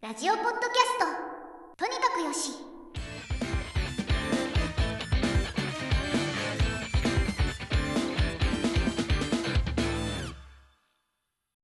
ラジオポッドキャストとにかくよし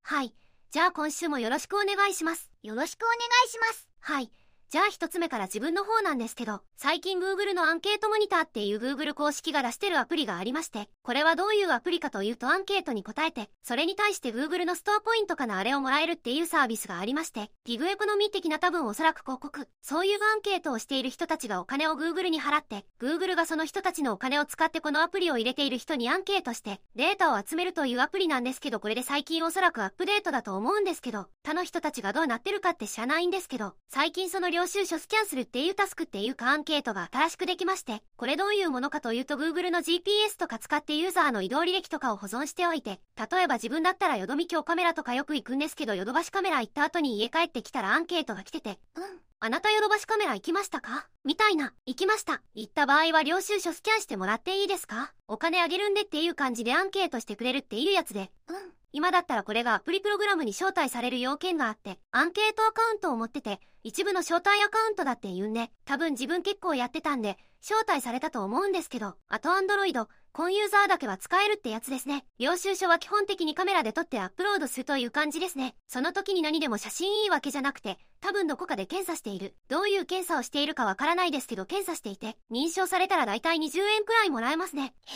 はい。じゃあ今週もよろしくお願いします。よろしくお願いしますはい。じゃあ一つ目から自分の方なんですけど、最近 Google のアンケートモニターっていう Google 公式が出してるアプリがありまして、これはどういうアプリかというとアンケートに答えて、それに対して Google のストアポイントかなあれをもらえるっていうサービスがありまして、ギグエコノミー的な多分おそらく広告、そういうアンケートをしている人たちがお金を Google に払って、Google がその人たちのお金を使ってこのアプリを入れている人にアンケートして、データを集めるというアプリなんですけど、これで最近おそらくアップデートだと思うんですけど、他の人たちがどうなってるかって知らないんですけど、最近その領収書スキャンするっていうタスクっていうかアンケートが新しくできまして、これどういうものかというと Google の GPS とか使ってユーザーの移動履歴とかを保存しておいて、例えば自分だったらよどみ京カメラとかよく行くんですけど、ヨドバシカメラ行った後に家帰ってきたらアンケートが来てて、うんあなたヨドバシカメラ行きましたかみたいな。行きました。行った場合は領収書スキャンしてもらっていいですか？お金あげるんでっていう感じでアンケートしてくれるっていうやつで。うん今だったらこれがアプリプログラムに招待される要件があって、アンケートアカウントを持ってて、一部の招待アカウントだって言うんで、多分自分結構やってたんで、招待されたと思うんですけど、あとアンドロイド、コンユーザーだけは使えるってやつですね。領収書は基本的にカメラで撮ってアップロードするという感じですね。その時に何でも写真いいわけじゃなくて、多分どこかで検査している。どういう検査をしているかわからないですけど、検査していて、認証されたらだいたい20円くらいもらえますね。え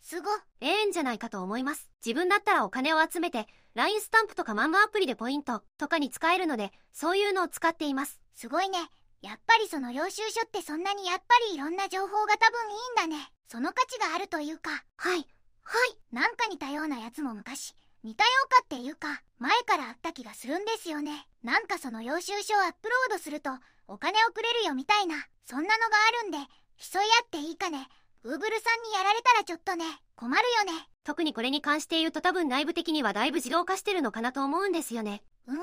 すごええんじゃないかと思います。自分だったらお金を集めて、LINE スタンプとか漫画アプリでポイントとかに使えるので、そういうのを使っています。すごいねやっぱりその領収書ってそんなにやっぱりいろんな情報が多分いいんだねその価値があるというかはい。はい。なんか似たようなやつも昔似たようかっていうか前からあった気がするんですよねなんかその領収書をアップロードするとお金をくれるよみたいなそんなのがあるんで競い合っていいかね Google さんにやられたらちょっとね困るよね特にこれに関して言うと多分内部的にはだいぶ自動化してるのかなと思うんですよね。うん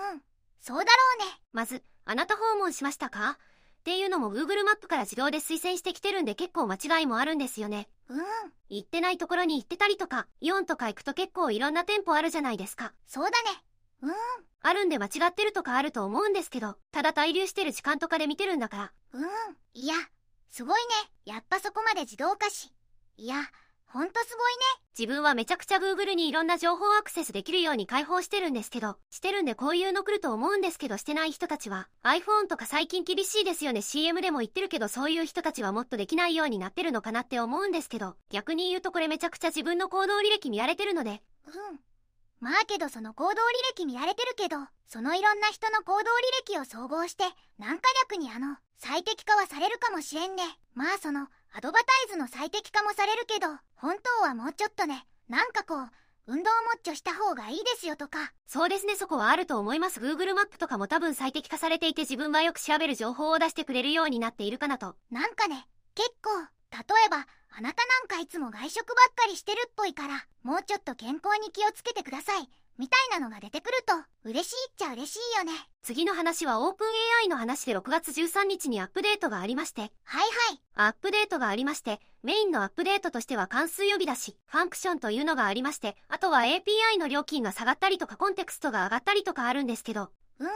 そうだろうねまず、あなた訪問しましたか？っていうのも Google マップから自動で推薦してきてるんで結構間違いもあるんですよね。うん行ってないところに行ってたりとか、イオンとか行くと結構いろんな店舗あるじゃないですか。そうだねうんあるんで間違ってるとかあると思うんですけど、ただ滞留してる時間とかで見てるんだから。うんいやすごいね。やっぱそこまで自動化し。いやほんとすごいね。自分はめちゃくちゃ Google にいろんな情報アクセスできるように開放してるんですけど、してるんでこういうの来ると思うんですけどしてない人たちは、iPhone とか最近厳しいですよね。CM でも言ってるけどそういう人たちはもっとできないようになってるのかなって思うんですけど、逆に言うとこれめちゃくちゃ自分の行動履歴見られてるので、うん。まあけどその行動履歴見られてるけどそのいろんな人の行動履歴を総合して何か略にあの最適化はされるかもしれんね。まあそのアドバタイズの最適化もされるけど本当はもうちょっとね。なんかこう運動もっちょした方がいいですよとか。そうですね。そこはあると思います。Google マップとかも多分最適化されていて自分はよく調べる情報を出してくれるようになっているかなと。なんかね結構例えばあなたなんかいつも外食ばっかりしてるっぽいからもうちょっと健康に気をつけてくださいみたいなのが出てくると嬉しいっちゃ嬉しいよね。次の話は OpenAI の話で6月13日にアップデートがありまして、はいはい。アップデートがありまして、メインのアップデートとしては関数呼び出し、ファンクションというのがありまして、あとは API の料金が下がったりとかコンテクストが上がったりとかあるんですけど、うーん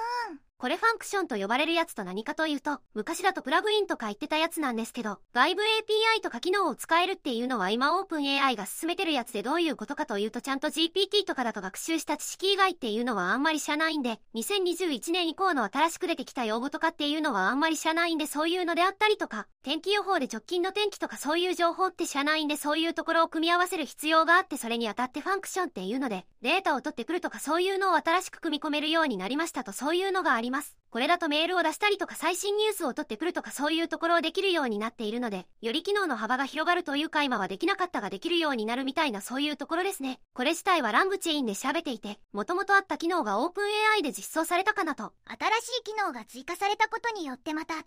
これファンクションと呼ばれるやつと何かというと、昔だとプラグインとか言ってたやつなんですけど、外部 API とか機能を使えるっていうのは今 OpenAI が進めてるやつでどういうことかというとちゃんと GPT とかだと学習した知識以外っていうのはあんまり知らないんで、2021年以降の新しく出てきた用語とかっていうのはあんまり知らないんでそういうのであったりとか、天気予報で直近の天気とかそういう情報って知らないんでそういうところを組み合わせる必要があってそれにあたってファンクションっていうので、データを取ってくるとかそういうのを新しく組み込めるようになりましたとそういうのがあります。これだとメールを出したりとか最新ニュースを取ってくるとかそういうところをできるようになっているので、より機能の幅が広がるというか今はできなかったができるようになるみたいなそういうところですね。これ自体はランブチェインで調べていて、もともとあった機能が OpenAI で実装されたかなと。新しい機能が追加されたことによってまた新しい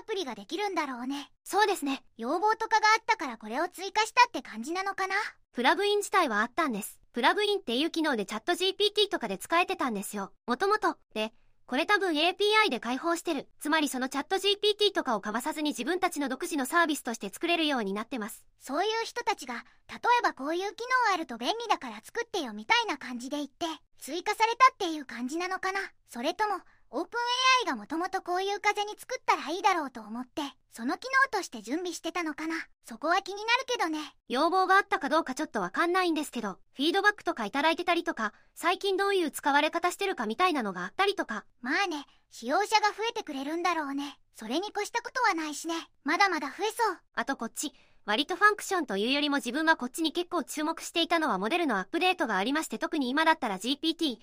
アプリができるんだろうねそうですね。要望とかがあったからこれを追加したって感じなのかな？プラグイン自体はあったんです。プラグインっていう機能でチャット GPT とかで使えてたんですよ。もともと。で、これ多分 API で開放してる。つまりそのチャット GPT とかをかわさずに自分たちの独自のサービスとして作れるようになってます。そういう人たちが例えばこういう機能あると便利だから作ってよみたいな感じで言って追加されたっていう感じなのかなそれともオープン AI がもともとこういう風に作ったらいいだろうと思ってその機能として準備してたのかな。そこは気になるけどね。要望があったかどうかちょっとわかんないんですけど、フィードバックとかいただいてたりとか、最近どういう使われ方してるかみたいなのがあったりとか、まあね使用者が増えてくれるんだろうね。それに越したことはないしね。まだまだ増えそう。あとこっち、割とファンクションというよりも自分はこっちに結構注目していたのはモデルのアップデートがありまして特に今だったら GPT4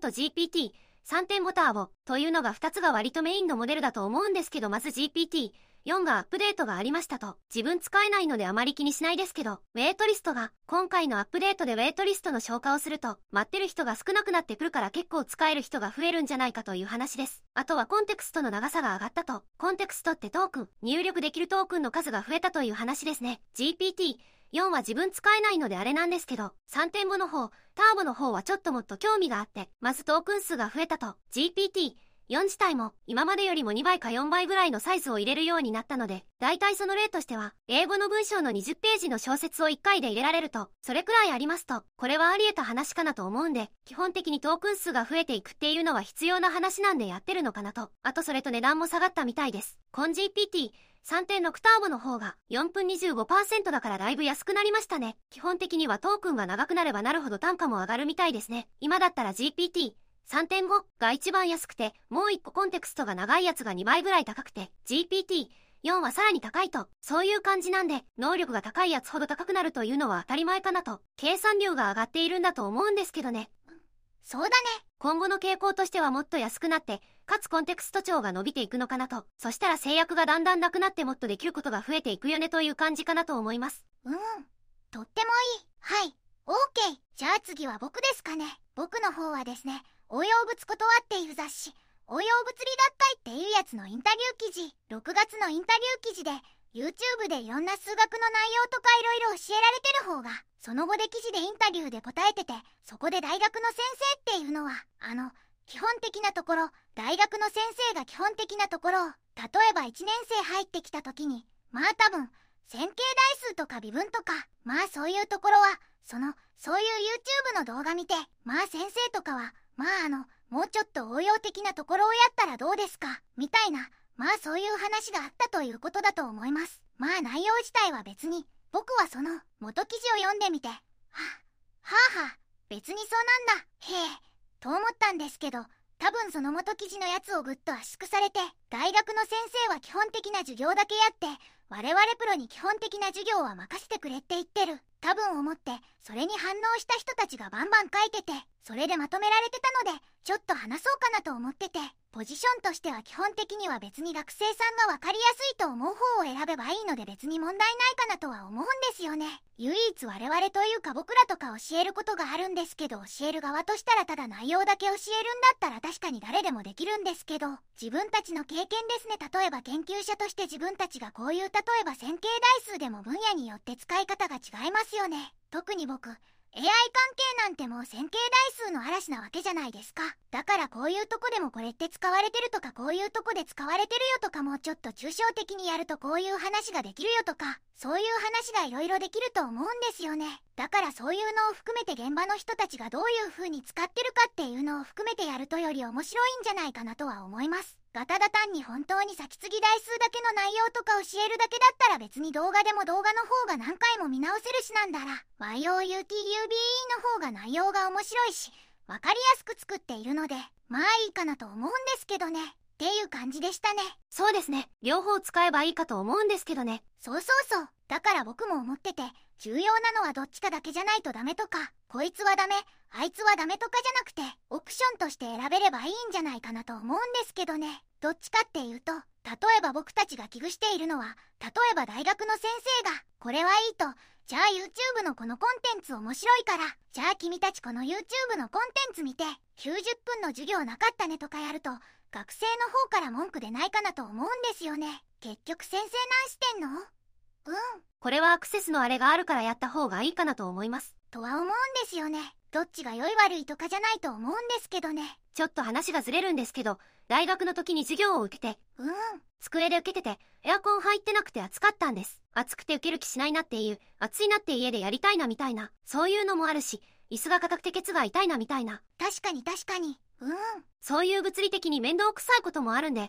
と GPT3.5 ターボというのが2つが割とメインのモデルだと思うんですけどまず GPT4 がアップデートがありましたと。自分使えないのであまり気にしないですけどウェイトリストが今回のアップデートでウェイトリストの消化をすると待ってる人が少なくなってくるから結構使える人が増えるんじゃないかという話です。あとはコンテクストの長さが上がったと。コンテクストってトークン入力できるトークンの数が増えたという話ですね。GPT 4は自分使えないのであれなんですけど、3.5の方、ターボの方はちょっともっと興味があって、まずトークン数が増えたと、GPT、4自体も今までよりも2倍か4倍ぐらいのサイズを入れるようになったので、大体その例としては、英語の文章の20ページの小説を1回で入れられると、それくらいありますと、これはあり得た話かなと思うんで、基本的にトークン数が増えていくっていうのは必要な話なんでやってるのかなと。あとそれと値段も下がったみたいです。コン GPT、3.6ターボの方が4分25%だからだいぶ安くなりましたね。基本的にはトークンが長くなればなるほど単価も上がるみたいですね。今だったら GPT、3.5が一番安くて、もう1個コンテクストが長いやつが2倍ぐらい高くて、GPT、4はさらに高いと、そういう感じなんで、能力が高いやつほど高くなるというのは当たり前かなと、計算量が上がっているんだと思うんですけどね。そうだね今後の傾向としてはもっと安くなって、かつコンテクスト帳が伸びていくのかなと、そしたら制約がだんだんなくなってもっとできることが増えていくよねという感じかなと思います。うん。とってもいい。はい。オーケー。じゃあ次は僕ですかね。僕の方はですね応用物断っていう雑誌応用物理学会っていうやつのインタビュー記事6月のインタビュー記事で YouTube でいろんな数学の内容とかいろいろ教えられてる方がその後で記事でインタビューで答えててそこで大学の先生っていうのはあの基本的なところ大学の先生が基本的なところを例えば1年生入ってきた時にまあ多分線形代数とか微分とかまあそういうところはそのそういう YouTube の動画見てまあ先生とかはまああのもうちょっと応用的なところをやったらどうですかみたいなまあそういう話があったということだと思います。まあ内容自体は別に僕はその元記事を読んでみてはあはあはあ別にそうなんだへえ。と思ったんですけど多分その元記事のやつをぐっと圧縮されて大学の先生は基本的な授業だけやって我々プロに基本的な授業は任せてくれって言ってる多分思ってそれに反応した人たちがバンバン書いててそれでまとめられてたのでちょっと話そうかなと思ってて。ポジションとしては基本的には別に学生さんが分かりやすいと思う方を選べばいいので別に問題ないかなとは思うんですよね。唯一我々というか僕らとか教えることがあるんですけど教える側としたらただ内容だけ教えるんだったら確かに誰でもできるんですけど自分たちの経験ですね。例えば研究者として自分たちがこういう例えば線形代数でも分野によって使い方が違いますよね。特に僕 AI 関係なんてもう線形代数の嵐なわけじゃないですか。だからこういうとこでもこれって使われてるとかこういうとこで使われてるよとかもうちょっと抽象的にやるとこういう話ができるよとかそういう話がいろいろできると思うんですよね。だからそういうのを含めて現場の人たちがどういう風に使ってるかっていうのを含めてやるとより面白いんじゃないかなとは思います。ガタダ単に本当に先継ぎ台数だけの内容とか教えるだけだったら別に動画でも動画の方が何回も見直せるしなんだら YOUTUBE の方が内容が面白いしわかりやすく作っているのでまあいいかなと思うんですけどねっていう感じでしたねそうですね。両方使えばいいかと思うんですけどね。そうそうそうだから僕も思ってて重要なのはどっちかだけじゃないとダメとかこいつはダメあいつはダメとかじゃなくてオプションとして選べればいいんじゃないかなと思うんですけどね。どっちかっていうと例えば僕たちが危惧しているのは例えば大学の先生がこれはいいとじゃあ YouTube のこのコンテンツ面白いからじゃあ君たちこの YouTube のコンテンツ見て90分の授業なかったねとかやると学生の方から文句出ないかなと思うんですよね。結局先生何してんの？うんこれはアクセスのあれがあるからやった方がいいかなと思います。とは思うんですよねどっちが良い悪いとかじゃないと思うんですけどねちょっと話がずれるんですけど、大学の時に授業を受けて、うん机で受けてて、エアコン入ってなくて暑かったんです。暑くて受ける気しないなっていう、暑いなって家でやりたいなみたいな、そういうのもあるし、椅子が硬くてケツが痛いなみたいな。確かに確かにうん。そういう物理的に面倒くさいこともあるんで、あ、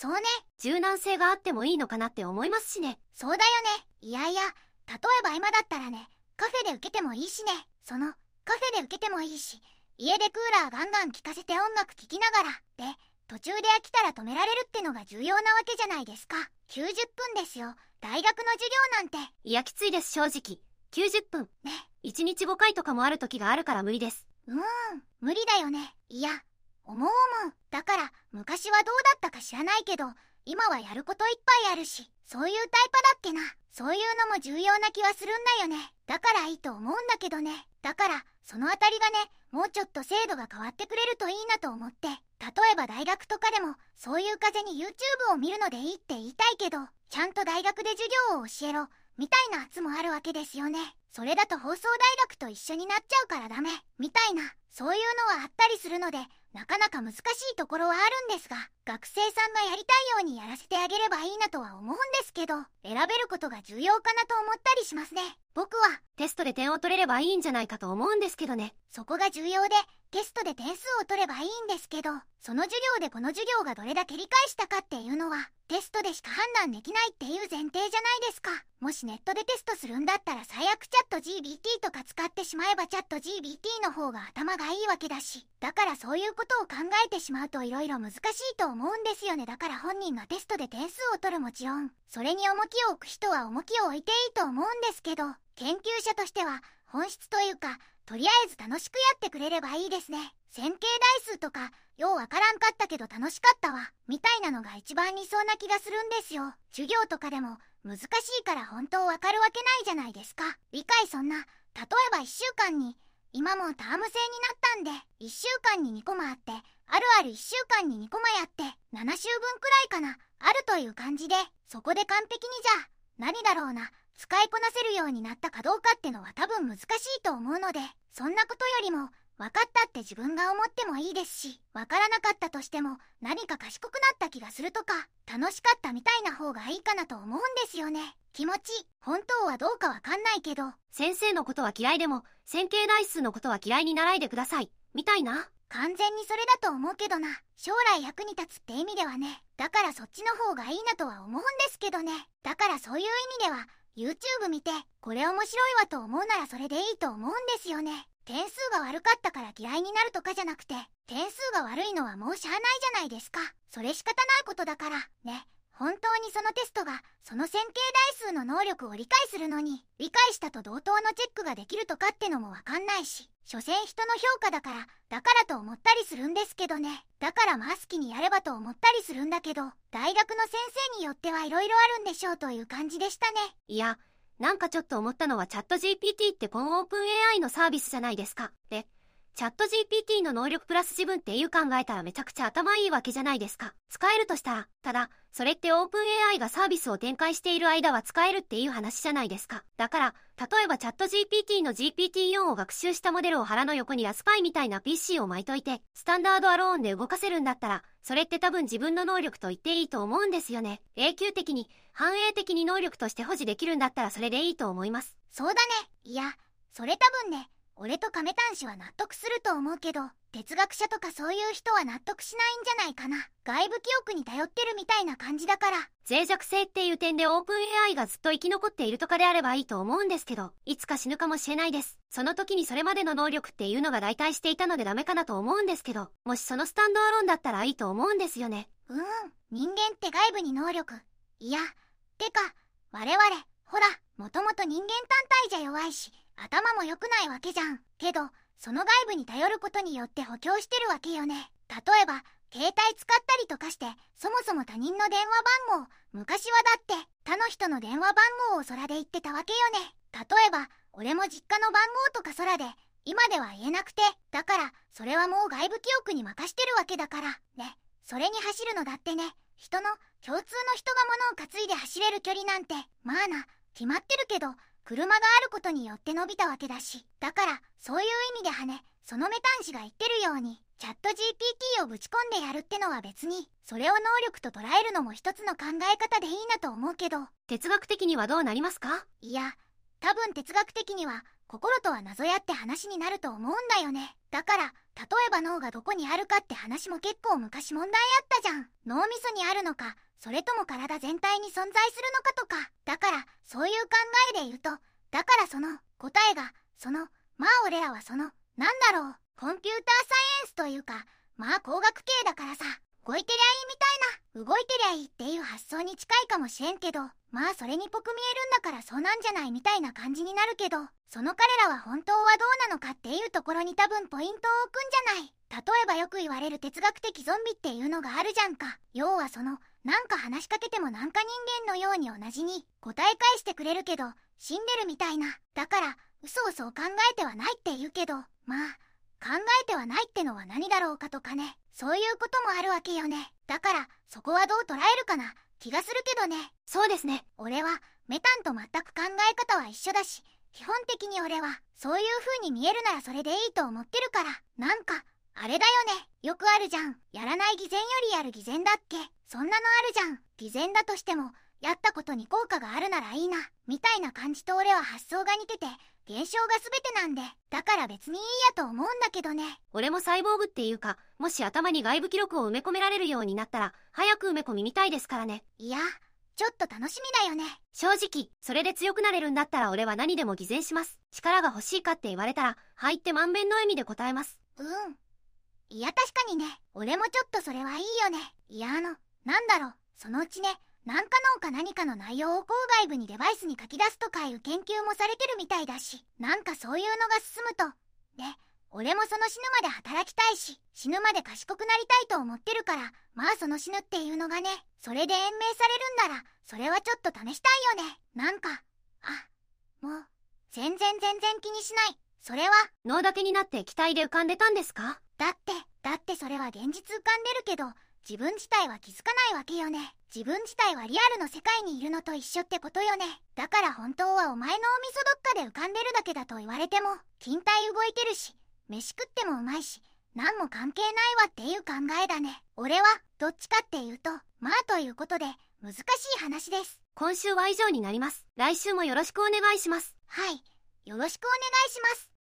そうね。柔軟性があってもいいのかなって思いますしね。そうだよね。いやいや、例えば今だったらね、カフェで受けてもいいしね。その、カフェで受けてもいいし、家でクーラーガンガン効かせて音楽聴きながら、で、途中で飽きたら止められるってのが重要なわけじゃないですか。90分ですよ。大学の授業なんて。いや、きついです、正直。90分。ね。1日5回とかもある時があるから無理です。うーん、無理だよね。いや、思う思う。だから、昔はどうだったか知らないけど、今はやることいっぱいあるし、そういうタイプだっけな。そういうのも重要な気はするんだよね。だからいいと思うんだけどね。だから、そのあたりがね、もうちょっと制度が変わってくれるといいなと思って。例えば大学とかでも、そういう風に YouTube を見るのでいいって言いたいけど、ちゃんと大学で授業を教えろ、みたいな圧もあるわけですよね。それだと放送大学と一緒になっちゃうからダメ、みたいな、そういうのはあったりするので、なかなか難しいところはあるんですが、学生さんがやりたいようにやらせてあげればいいなとは思うんですけど、選べることが重要かなと思ったりしますね。僕は、テストで点を取れればいいんじゃないかと思うんですけどね。そこが重要で、テストで点数を取ればいいんですけど、その授業でこの授業がどれだけ理解したかっていうのは、テストでしか判断できないっていう前提じゃないですか。もしネットでテストするんだったら最悪チャット GBT とか使ってしまえばチャット GBT の方が頭がいいわけだし。だからそういうことを考えてしまうと色々難しいと思思うんですよね。だから本人がテストで点数を取るもちろん、それに重きを置く人は重きを置いていいと思うんですけど、研究者としては本質というか、とりあえず楽しくやってくれればいいですね。線形代数とか、ようわからんかったけど楽しかったわ、みたいなのが一番理想な気がするんですよ。授業とかでも、難しいから本当わかるわけないじゃないですか。理解そんな、例えば1週間に、今もターム制になったんで、1週間に2コマあって、あるある1週間に2コマやって、7週分くらいかな、あるという感じで、そこで完璧にじゃあ、何だろうな、使いこなせるようになったかどうかってのは多分難しいと思うので、そんなことよりも、分かったって自分が思ってもいいですし、分からなかったとしても何か賢くなった気がするとか、楽しかったみたいな方がいいかなと思うんですよね。気持ち、本当はどうかわかんないけど、先生のことは嫌いでも、線形代数のことは嫌いにならないでください。みたいな。完全にそれだと思うけどな。将来役に立つって意味ではね。だからそっちの方がいいなとは思うんですけどね。だからそういう意味では、YouTube 見て、これ面白いわと思うならそれでいいと思うんですよね。点数が悪かったから嫌いになるとかじゃなくて、点数が悪いのはもうしゃあないじゃないですか。それ仕方ないことだから、ね。本当にそのテストが、その線形代数の能力を理解するのに、理解したと同等のチェックができるとかってのもわかんないし、所詮人の評価だから、だからと思ったりするんですけどね。だからマスキにやればと思ったりするんだけど、大学の先生によってはいろいろあるんでしょうという感じでしたね。いや、なんかちょっと思ったのはチャット GPT ってこのオープン AI のサービスじゃないですか。で、チャット GPT の能力プラス自分っていう考えたらめちゃくちゃ頭いいわけじゃないですか。使えるとしたら、ただ、それってオープン AI がサービスを展開している間は使えるっていう話じゃないですか。だから、例えばチャット GPT の GPT-4 を学習したモデルを腹の横にラスパイみたいな PC を巻いといて、スタンダードアローンで動かせるんだったら、それって多分自分の能力と言っていいと思うんですよね。永久的に、反映的に能力として保持できるんだったらそれでいいと思います。そうだね。いや、それ多分ね、俺と亀端氏は納得すると思うけど、哲学者とかそういう人は納得しないんじゃないかな。外部記憶に頼ってるみたいな感じだから。脆弱性っていう点でオープン AI がずっと生き残っているとかであればいいと思うんですけど、いつか死ぬかもしれないです。その時にそれまでの能力っていうのが代替していたのでダメかなと思うんですけど、もしそのスタンドアローンだったらいいと思うんですよね。うーん、人間って外部に能力。いや、てか、我々、ほら、もともと人間単体じゃ弱いし、頭も良くないわけじゃん。けど、その外部に頼ることによって補強してるわけよね。例えば、携帯使ったりとかして、そもそも他人の電話番号、昔はだって、他の人の電話番号を空で言ってたわけよね。例えば、俺も実家の番号とか空で、今では言えなくて、だから、それはもう外部記憶に任してるわけだから、ね。それに走るのだってね、人の、共通の人が物を担いで走れる距離なんて、まあな、決まってるけど、車があることによって伸びたわけだし。だから、そういう意味ではね、そのメタン氏が言ってるように、チャット GPT をぶち込んでやるってのは別に、それを能力と捉えるのも一つの考え方でいいなと思うけど、哲学的にはどうなりますか？いや、多分哲学的には心とは謎やって話になると思うんだよね。だから例えば脳がどこにあるかって話も結構昔問題あったじゃん。脳みそにあるのかそれとも体全体に存在するのかとかだからそういう考えで言うとだからその答えがそのまあ俺らはそのなんだろうコンピューターサイエンスというかまあ工学系だからさ動いてりゃいいみたいな動いてりゃいいっていう発想に近いかもしれんけどまあそれにぽく見えるんだからそうなんじゃないみたいな感じになるけどその彼らは本当はどうなのかっていうところに多分ポイントを置くんじゃない。例えばよく言われる哲学的ゾンビっていうのがあるじゃんか。要はそのなんか話しかけてもなんか人間のように同じに答え返してくれるけど死んでるみたいな。だから嘘をそう考えてはないって言うけどまあ考えてはないってのは何だろうかとかね。そういうこともあるわけよね。だからそこはどう捉えるかな。気がするけどね。そうですね。俺はメタンと全く考え方は一緒だし基本的に俺はそういう風に見えるならそれでいいと思ってるから。なんかあれだよね。よくあるじゃん。やらない偽善よりやる偽善だっけ。そんなのあるじゃん。偽善だとしてもやったことに効果があるならいいな。みたいな感じと俺は発想が似てて現象が全てなんで。だから別にいいやと思うんだけどね。俺もサイボーグっていうか、もし頭に外部記録を埋め込められるようになったら、早く埋め込みみたいですからね。いやちょっと楽しみだよね。正直、それで強くなれるんだったら俺は何でも偽善します。力が欲しいかって言われたら、はいって満遍の笑みで答えます。うんいや確かにね。俺もちょっとそれはいいよね。いやあのなんだろう。そのうちねなんかのか何かの内容を郊外部にデバイスに書き出すとかいう研究もされてるみたいだしなんかそういうのが進むとね俺もその死ぬまで働きたいし死ぬまで賢くなりたいと思ってるからまあその死ぬっていうのがねそれで延命されるんならそれはちょっと試したいよね。なんかあもう全然全然気にしない。それは。脳だけになって機体で浮かんでたんですか？だってだってそれは現実浮かんでるけど自分自体は気づかないわけよね。自分自体はリアルの世界にいるのと一緒ってことよね。だから本当はお前のお味噌どっかで浮かんでるだけだと言われても勤体動いてるし飯食ってもうまいし何も関係ないわっていう考えだね。俺はどっちかっていうとまあということで難しい話です。今週は以上になります。来週もよろしくお願いします。はい。よろしくお願いします